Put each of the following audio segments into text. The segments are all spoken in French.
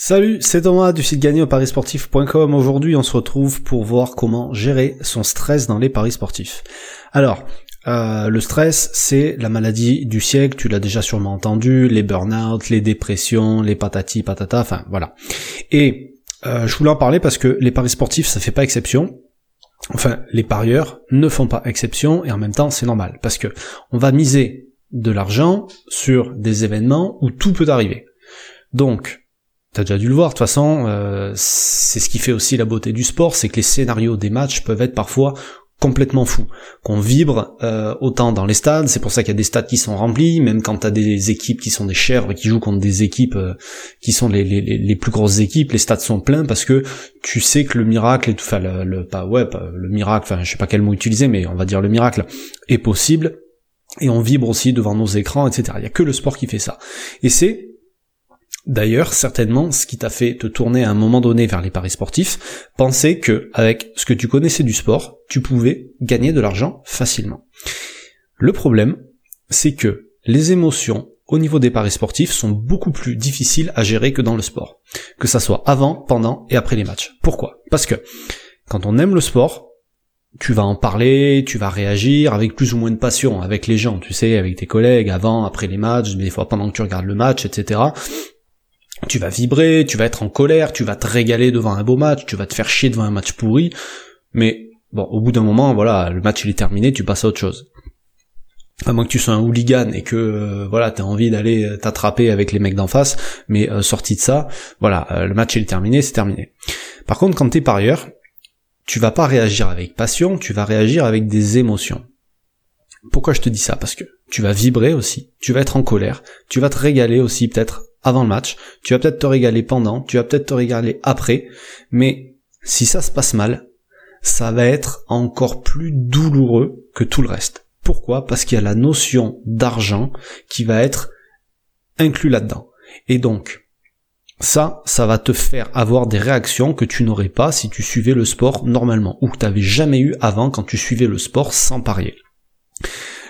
Salut, c'est Thomas du site gagné au. Aujourd'hui, on se retrouve pour voir comment gérer son stress dans les paris sportifs. Alors, euh, le stress, c'est la maladie du siècle, tu l'as déjà sûrement entendu, les burn-out, les dépressions, les patati patata, enfin voilà. Et euh, je voulais en parler parce que les paris sportifs, ça fait pas exception. Enfin, les parieurs ne font pas exception et en même temps, c'est normal parce que on va miser de l'argent sur des événements où tout peut arriver. Donc, T'as déjà dû le voir, de toute façon, euh, c'est ce qui fait aussi la beauté du sport, c'est que les scénarios des matchs peuvent être parfois complètement fous, qu'on vibre euh, autant dans les stades, c'est pour ça qu'il y a des stades qui sont remplis, même quand t'as des équipes qui sont des chèvres qui jouent contre des équipes euh, qui sont les, les, les, plus grosses équipes, les stades sont pleins parce que tu sais que le miracle, et tout, enfin le, le, pas ouais, le miracle, enfin je sais pas quel mot utiliser, mais on va dire le miracle est possible, et on vibre aussi devant nos écrans, etc. Il y a que le sport qui fait ça, et c'est D'ailleurs, certainement, ce qui t'a fait te tourner à un moment donné vers les paris sportifs, penser que, avec ce que tu connaissais du sport, tu pouvais gagner de l'argent facilement. Le problème, c'est que les émotions au niveau des paris sportifs sont beaucoup plus difficiles à gérer que dans le sport. Que ça soit avant, pendant et après les matchs. Pourquoi? Parce que, quand on aime le sport, tu vas en parler, tu vas réagir avec plus ou moins de passion avec les gens, tu sais, avec tes collègues, avant, après les matchs, des fois pendant que tu regardes le match, etc tu vas vibrer, tu vas être en colère, tu vas te régaler devant un beau match, tu vas te faire chier devant un match pourri, mais bon, au bout d'un moment, voilà, le match il est terminé, tu passes à autre chose. À moins que tu sois un hooligan et que euh, voilà, t'as envie d'aller euh, t'attraper avec les mecs d'en face, mais euh, sorti de ça, voilà, le match il est terminé, c'est terminé. Par contre, quand t'es parieur, tu vas pas réagir avec passion, tu vas réagir avec des émotions. Pourquoi je te dis ça? Parce que tu vas vibrer aussi, tu vas être en colère, tu vas te régaler aussi peut-être avant le match, tu vas peut-être te régaler pendant, tu vas peut-être te régaler après, mais si ça se passe mal, ça va être encore plus douloureux que tout le reste. Pourquoi? Parce qu'il y a la notion d'argent qui va être inclus là-dedans. Et donc, ça, ça va te faire avoir des réactions que tu n'aurais pas si tu suivais le sport normalement, ou que tu n'avais jamais eu avant quand tu suivais le sport sans parier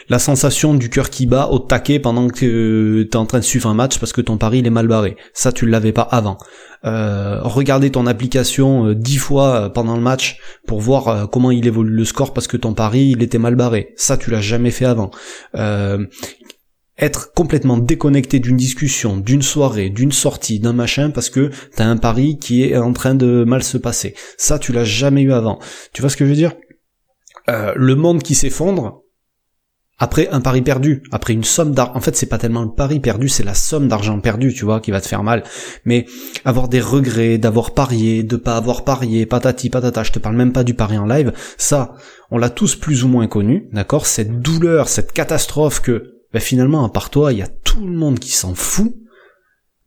la sensation du cœur qui bat au taquet pendant que tu es en train de suivre un match parce que ton pari il est mal barré. Ça tu l'avais pas avant. Euh, regarder ton application euh, dix fois euh, pendant le match pour voir comment il évolue le score parce que ton pari il était mal barré. Ça tu l'as jamais fait avant. être complètement déconnecté d'une discussion, d'une soirée, d'une sortie, d'un machin parce que t'as un pari qui est en train de mal se passer. Ça tu l'as jamais eu avant. Tu vois ce que je veux dire? Le monde qui s'effondre, après un pari perdu, après une somme d'argent, en fait c'est pas tellement le pari perdu, c'est la somme d'argent perdu, tu vois, qui va te faire mal. Mais avoir des regrets, d'avoir parié, de pas avoir parié, patati patata, je te parle même pas du pari en live, ça, on l'a tous plus ou moins connu, d'accord? Cette douleur, cette catastrophe que, ben, finalement, à part toi, il y a tout le monde qui s'en fout,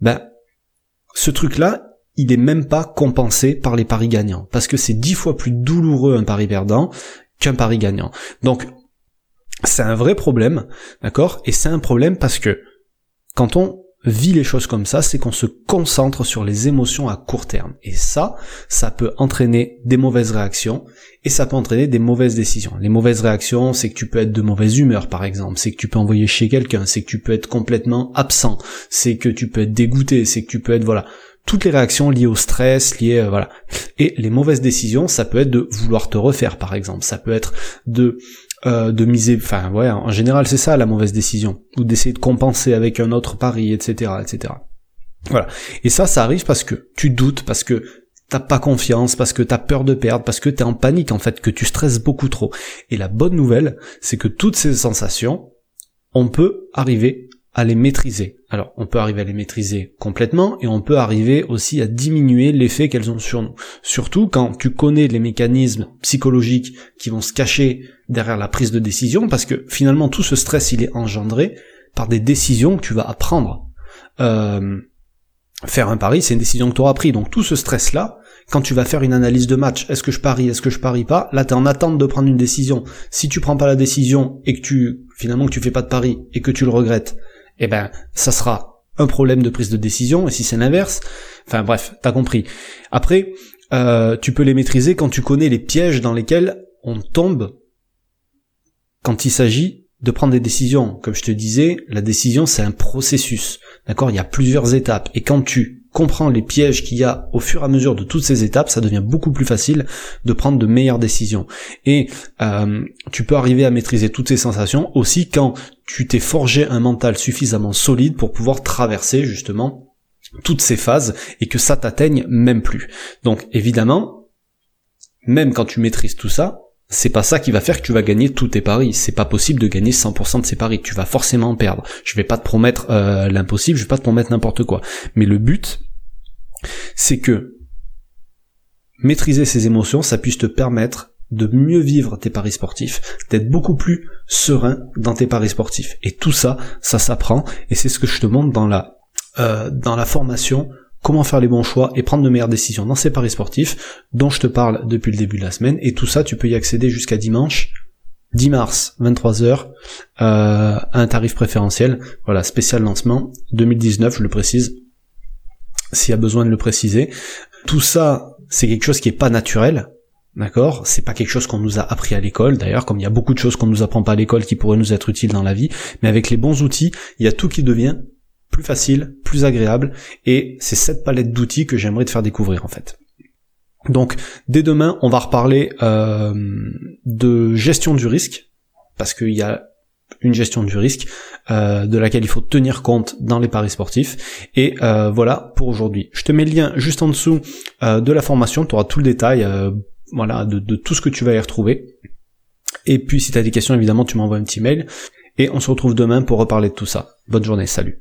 ben, ce truc-là, il est même pas compensé par les paris gagnants, parce que c'est dix fois plus douloureux un pari perdant qu'un pari gagnant. Donc c'est un vrai problème, d'accord? Et c'est un problème parce que quand on vit les choses comme ça, c'est qu'on se concentre sur les émotions à court terme. Et ça, ça peut entraîner des mauvaises réactions et ça peut entraîner des mauvaises décisions. Les mauvaises réactions, c'est que tu peux être de mauvaise humeur, par exemple, c'est que tu peux envoyer chez quelqu'un, c'est que tu peux être complètement absent, c'est que tu peux être dégoûté, c'est que tu peux être, voilà, toutes les réactions liées au stress, liées, euh, voilà. Et les mauvaises décisions, ça peut être de vouloir te refaire, par exemple. Ça peut être de euh, de miser, enfin ouais, en général c'est ça la mauvaise décision, ou d'essayer de compenser avec un autre pari, etc., etc. Voilà. Et ça, ça arrive parce que tu doutes, parce que t'as pas confiance, parce que t'as peur de perdre, parce que t'es en panique en fait, que tu stresses beaucoup trop. Et la bonne nouvelle, c'est que toutes ces sensations, on peut arriver à les maîtriser. Alors, on peut arriver à les maîtriser complètement et on peut arriver aussi à diminuer l'effet qu'elles ont sur nous. Surtout quand tu connais les mécanismes psychologiques qui vont se cacher derrière la prise de décision, parce que finalement tout ce stress il est engendré par des décisions que tu vas apprendre. Euh, faire un pari, c'est une décision que tu auras pris. Donc tout ce stress-là, quand tu vas faire une analyse de match, est-ce que je parie, est-ce que je parie pas, là tu es en attente de prendre une décision. Si tu prends pas la décision et que tu finalement que tu fais pas de pari et que tu le regrettes, eh ben ça sera un problème de prise de décision, et si c'est l'inverse, enfin bref, t'as compris. Après, euh, tu peux les maîtriser quand tu connais les pièges dans lesquels on tombe quand il s'agit de prendre des décisions. Comme je te disais, la décision c'est un processus, d'accord? Il y a plusieurs étapes, et quand tu comprends les pièges qu'il y a au fur et à mesure de toutes ces étapes, ça devient beaucoup plus facile de prendre de meilleures décisions. Et euh, tu peux arriver à maîtriser toutes ces sensations aussi quand tu t'es forgé un mental suffisamment solide pour pouvoir traverser justement toutes ces phases et que ça t'atteigne même plus. Donc évidemment, même quand tu maîtrises tout ça, c'est pas ça qui va faire que tu vas gagner tous tes paris. C'est pas possible de gagner 100% de ces paris. Tu vas forcément en perdre. Je vais pas te promettre euh, l'impossible, je vais pas te promettre n'importe quoi. Mais le but, c'est que maîtriser ces émotions, ça puisse te permettre de mieux vivre tes paris sportifs, d'être beaucoup plus serein dans tes paris sportifs. Et tout ça, ça s'apprend, et c'est ce que je te montre dans la euh, dans la formation comment faire les bons choix et prendre de meilleures décisions dans ces paris sportifs dont je te parle depuis le début de la semaine. Et tout ça, tu peux y accéder jusqu'à dimanche. 10 mars, 23h, euh, à un tarif préférentiel, voilà, spécial lancement, 2019, je le précise, s'il y a besoin de le préciser. Tout ça, c'est quelque chose qui est pas naturel, D'accord? C'est pas quelque chose qu'on nous a appris à l'école, d'ailleurs, comme il y a beaucoup de choses qu'on nous apprend pas à l'école qui pourraient nous être utiles dans la vie, mais avec les bons outils, il y a tout qui devient plus facile, plus agréable, et c'est cette palette d'outils que j'aimerais te faire découvrir en fait. Donc dès demain, on va reparler euh, de gestion du risque, parce qu'il y a une gestion du risque euh, de laquelle il faut tenir compte dans les paris sportifs. Et euh, voilà pour aujourd'hui. Je te mets le lien juste en dessous de la formation, tu auras tout le détail voilà, de, tout ce que tu vas y retrouver. Et puis si tu as des questions, évidemment, tu m'envoies un petit mail. Et on se retrouve demain pour reparler de tout ça. Bonne journée, salut.